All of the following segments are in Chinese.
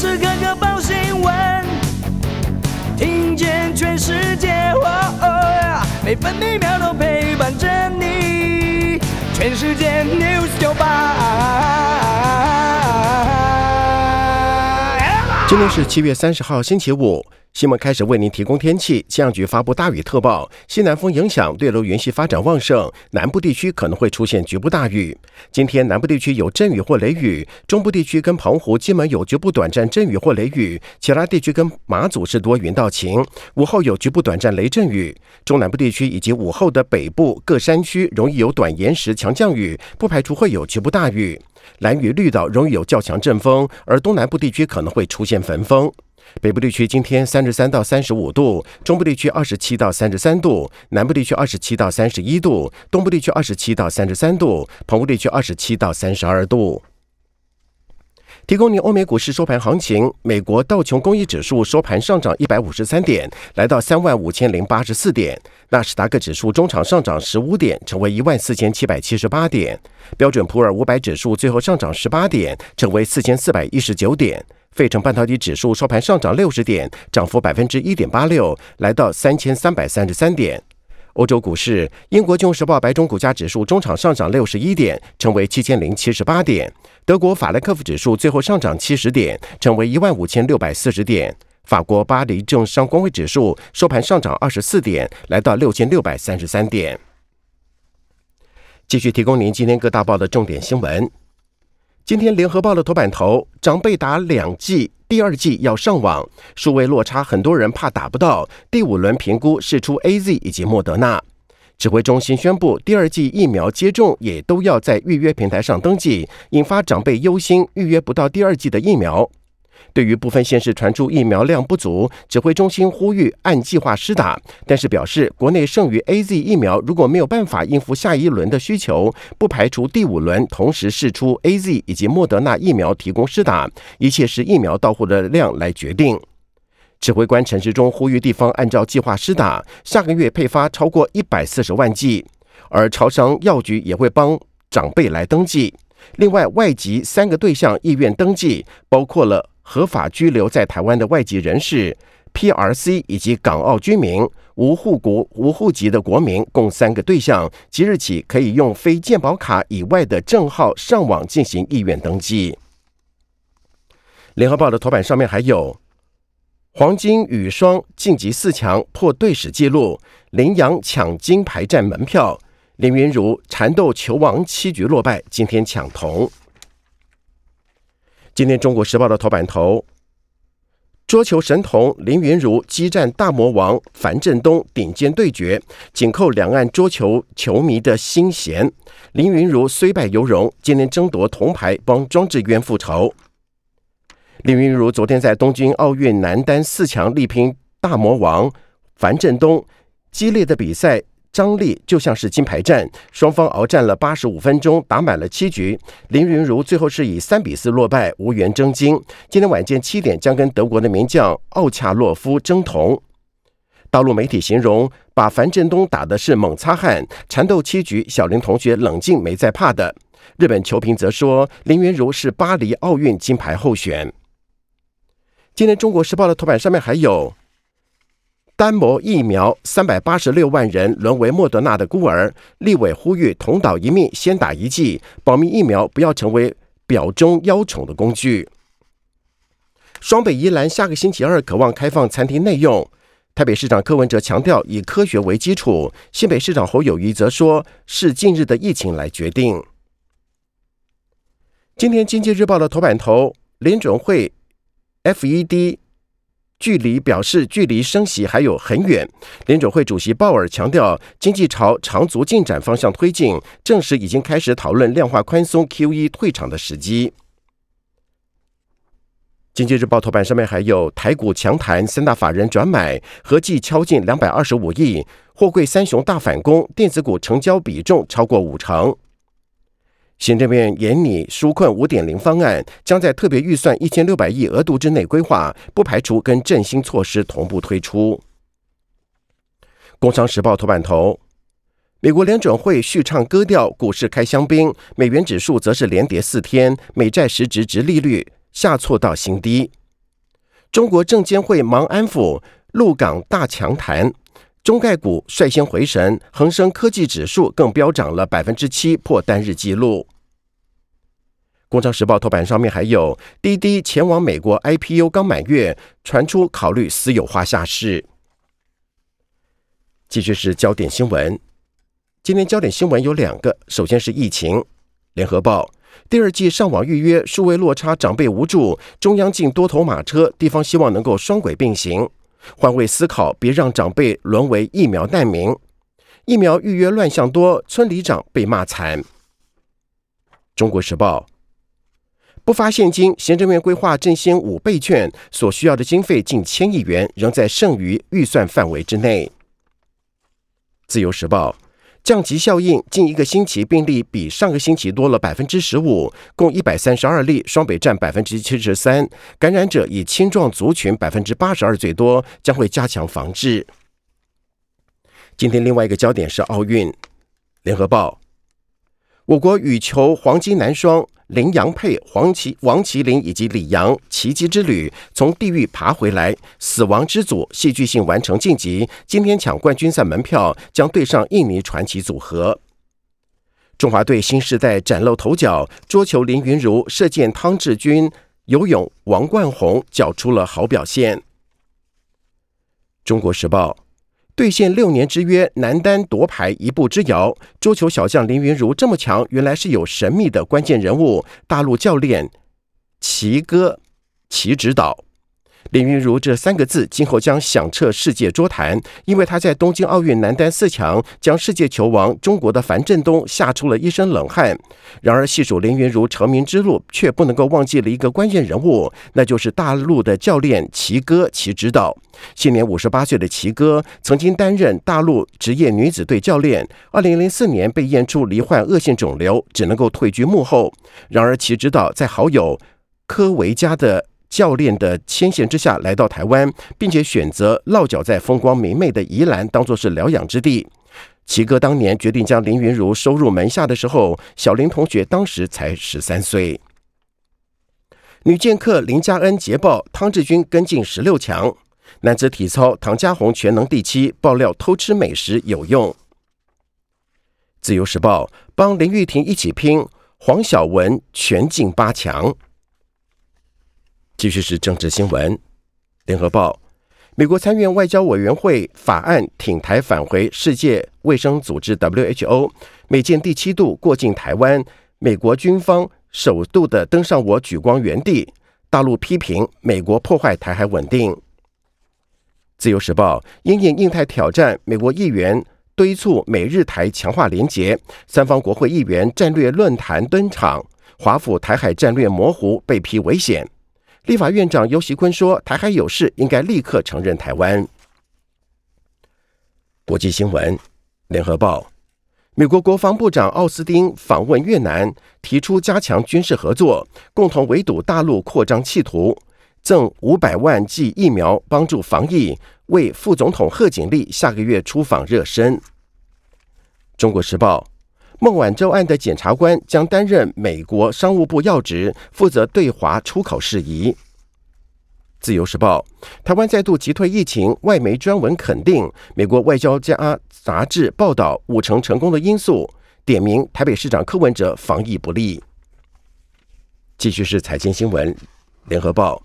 时刻刻报新闻，听见全世界，每分每秒都陪伴着你。全世界 news 九八。今天是七月三十号，星期五。新闻开始为您提供天气。气象局发布大雨特报，西南风影响，对流云系发展旺盛，南部地区可能会出现局部大雨。今天南部地区有阵雨或雷雨，中部地区跟澎湖、金门有局部短暂阵雨或雷雨，其他地区跟马祖是多云到晴。午后有局部短暂雷阵雨，中南部地区以及午后的北部各山区容易有短延时强降雨，不排除会有局部大雨。蓝雨绿岛容易有较强阵风，而东南部地区可能会出现焚风。北部地区今天三十三到三十五度，中部地区二十七到三十三度，南部地区二十七到三十一度，东部地区二十七到三十三度，澎湖地区二十七到三十二度。提供您欧美股市收盘行情：美国道琼工业指数收盘上涨一百五十三点，来到三万五千零八十四点；纳斯达克指数中场上涨十五点，成为一万四千七百七十八点；标准普尔五百指数最后上涨十八点，成为四千四百一十九点。费城半导体指数收盘上涨六十点，涨幅百分之一点八六，来到三千三百三十三点。欧洲股市，英国金融时报白种股价指数中场上涨六十一点，成为七千零七十八点。德国法兰克福指数最后上涨七十点，成为一万五千六百四十点。法国巴黎政商工会指数收盘上涨二十四点，来到六千六百三十三点。继续提供您今天各大报的重点新闻。今天联合报的头版头，长辈打两剂，第二剂要上网，数位落差，很多人怕打不到。第五轮评估试出 A Z 以及莫德纳，指挥中心宣布，第二剂疫苗接种也都要在预约平台上登记，引发长辈忧心预约不到第二剂的疫苗。对于部分县市传出疫苗量不足，指挥中心呼吁按计划施打，但是表示国内剩余 A Z 疫苗如果没有办法应付下一轮的需求，不排除第五轮同时试出 A Z 以及莫德纳疫苗提供施打，一切是疫苗到货的量来决定。指挥官陈时中呼吁地方按照计划施打，下个月配发超过一百四十万剂，而超商药局也会帮长辈来登记。另外，外籍三个对象意愿登记，包括了。合法居留在台湾的外籍人士、PRC 以及港澳居民、无户国无户籍的国民，共三个对象，即日起可以用非健保卡以外的证号上网进行意愿登记。联合报的头版上面还有黄金羽双晋级四强破队史纪录，林洋抢金牌战门票，林云如缠斗球王七局落败，今天抢铜。今天《中国时报》的头版头，桌球神童林云如激战大魔王樊振东，顶尖对决，紧扣两岸桌球球迷的心弦。林云如虽败犹荣，今天争夺铜牌，帮庄智渊复仇。林云如昨天在东京奥运男单四强力拼大魔王樊振东，激烈的比赛。张力就像是金牌战，双方鏖战了八十五分钟，打满了七局。林云如最后是以三比四落败，无缘争金。今天晚间七点将跟德国的名将奥恰洛夫争铜。大陆媒体形容，把樊振东打的是猛擦汗，缠斗七局，小林同学冷静没在怕的。日本球评则说，林云如是巴黎奥运金牌候选。今天《中国时报》的头版上面还有。单模疫苗三百八十六万人沦为莫德纳的孤儿，立委呼吁同岛一命，先打一剂，保密疫苗不要成为表中邀宠的工具。双北宜兰下个星期二渴望开放餐厅内用，台北市长柯文哲强调以科学为基础，新北市长侯友谊则说是近日的疫情来决定。今天经济日报的头版头，联准会 FED。距离表示距离升息还有很远。联准会主席鲍尔强调，经济朝长足进展方向推进，证实已经开始讨论量化宽松 QE 退场的时机。经济日报头版上面还有台股强弹，三大法人转买，合计敲进两百二十五亿，货柜三雄大反攻，电子股成交比重超过五成。行政院严拟纾困五点零方案，将在特别预算一千六百亿额度之内规划，不排除跟振兴措施同步推出。工商时报头版头，美国联准会续唱歌调，股市开香槟，美元指数则是连跌四天，美债实质值利率下挫到新低。中国证监会忙安抚陆港大强谈，中概股率先回神，恒生科技指数更飙涨了百分之七，破单日纪录。工商时报头版上面还有滴滴前往美国 IPO 刚满月，传出考虑私有化下市。继续是焦点新闻，今天焦点新闻有两个，首先是疫情。联合报第二季上网预约数位落差，长辈无助，中央进多头马车，地方希望能够双轨并行，换位思考，别让长辈沦为疫苗难民。疫苗预约乱象多，村里长被骂惨。中国时报不发现金，行政院规划振兴五倍券所需要的经费近千亿元，仍在剩余预算范围之内。自由时报降级效应，近一个星期病例比上个星期多了百分之十五，共一百三十二例，双北占百分之七十三，感染者以青壮族群百分之八十二最多，将会加强防治。今天另外一个焦点是奥运，联合报，我国羽球黄金男双。林洋配黄麒王麒麟以及李阳奇迹之旅从地狱爬回来，死亡之组戏剧性完成晋级。今天抢冠军赛门票，将对上印尼传奇组合。中华队新时代崭露头角，桌球林云如、射箭汤志军、游泳王冠宏缴出了好表现。中国时报。兑现六年之约，男单夺牌一步之遥。桌球小将林云如这么强，原来是有神秘的关键人物——大陆教练齐哥齐指导。林云如这三个字今后将响彻世界桌坛，因为他在东京奥运男单四强将世界球王中国的樊振东吓出了一身冷汗。然而细数林云如成名之路，却不能够忘记了一个关键人物，那就是大陆的教练齐哥齐指导。现年五十八岁的齐哥曾经担任大陆职业女子队教练，二零零四年被验出罹患恶性肿瘤，只能够退居幕后。然而齐指导在好友科维加的教练的牵线之下来到台湾，并且选择落脚在风光明媚的宜兰，当作是疗养之地。齐哥当年决定将林云如收入门下的时候，小林同学当时才十三岁。女剑客林佳恩捷报，汤志军跟进十六强。男子体操，唐家宏全能第七，爆料偷吃美食有用。自由时报帮林玉婷一起拼，黄晓雯全进八强。继续是政治新闻，联合报，美国参院外交委员会法案挺台返回世界卫生组织 WHO，美舰第七度过境台湾，美国军方首度的登上我举光原地，大陆批评美国破坏台海稳定。自由时报因应印太挑战，美国议员敦促美日台强化连结，三方国会议员战略论坛登场。华府台海战略模糊，被批危险。立法院长尤习坤说，台海有事应该立刻承认台湾。国际新闻，联合报，美国国防部长奥斯汀访问越南，提出加强军事合作，共同围堵大陆扩张企图。赠五百万剂疫苗帮助防疫，为副总统贺锦丽下个月出访热身。中国时报：孟晚舟案的检察官将担任美国商务部要职，负责对华出口事宜。自由时报：台湾再度击退疫情，外媒专文肯定美国外交家杂志报道五成成功的因素，点名台北市长柯文哲防疫不力。继续是财经新闻，联合报。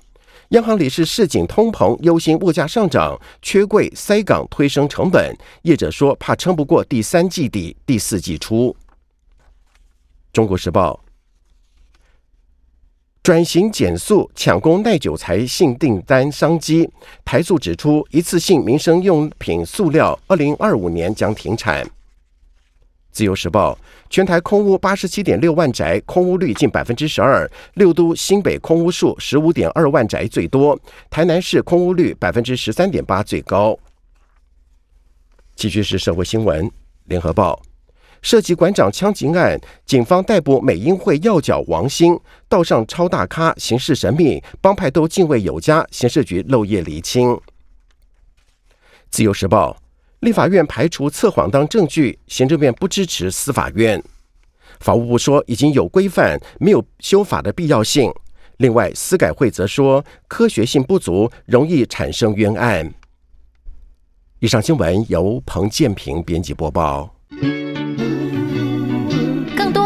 央行理事市井通膨，忧心物价上涨，缺柜塞港推升成本。业者说怕撑不过第三季底、第四季初。中国时报转型减速抢攻耐久材性订单商机。台塑指出，一次性民生用品塑料二零二五年将停产。自由时报。全台空屋八十七点六万宅，空屋率近百分之十二。六都新北空屋数十五点二万宅最多，台南市空屋率百分之十三点八最高。继续是社会新闻，联合报涉及馆长枪击案，警方逮捕美英会要角王兴，道上超大咖，行事神秘，帮派都敬畏有加，刑事局漏夜厘清。自由时报。立法院排除测谎当证据，行政院不支持司法院。法务部说已经有规范，没有修法的必要性。另外，司改会则说科学性不足，容易产生冤案。以上新闻由彭建平编辑播报。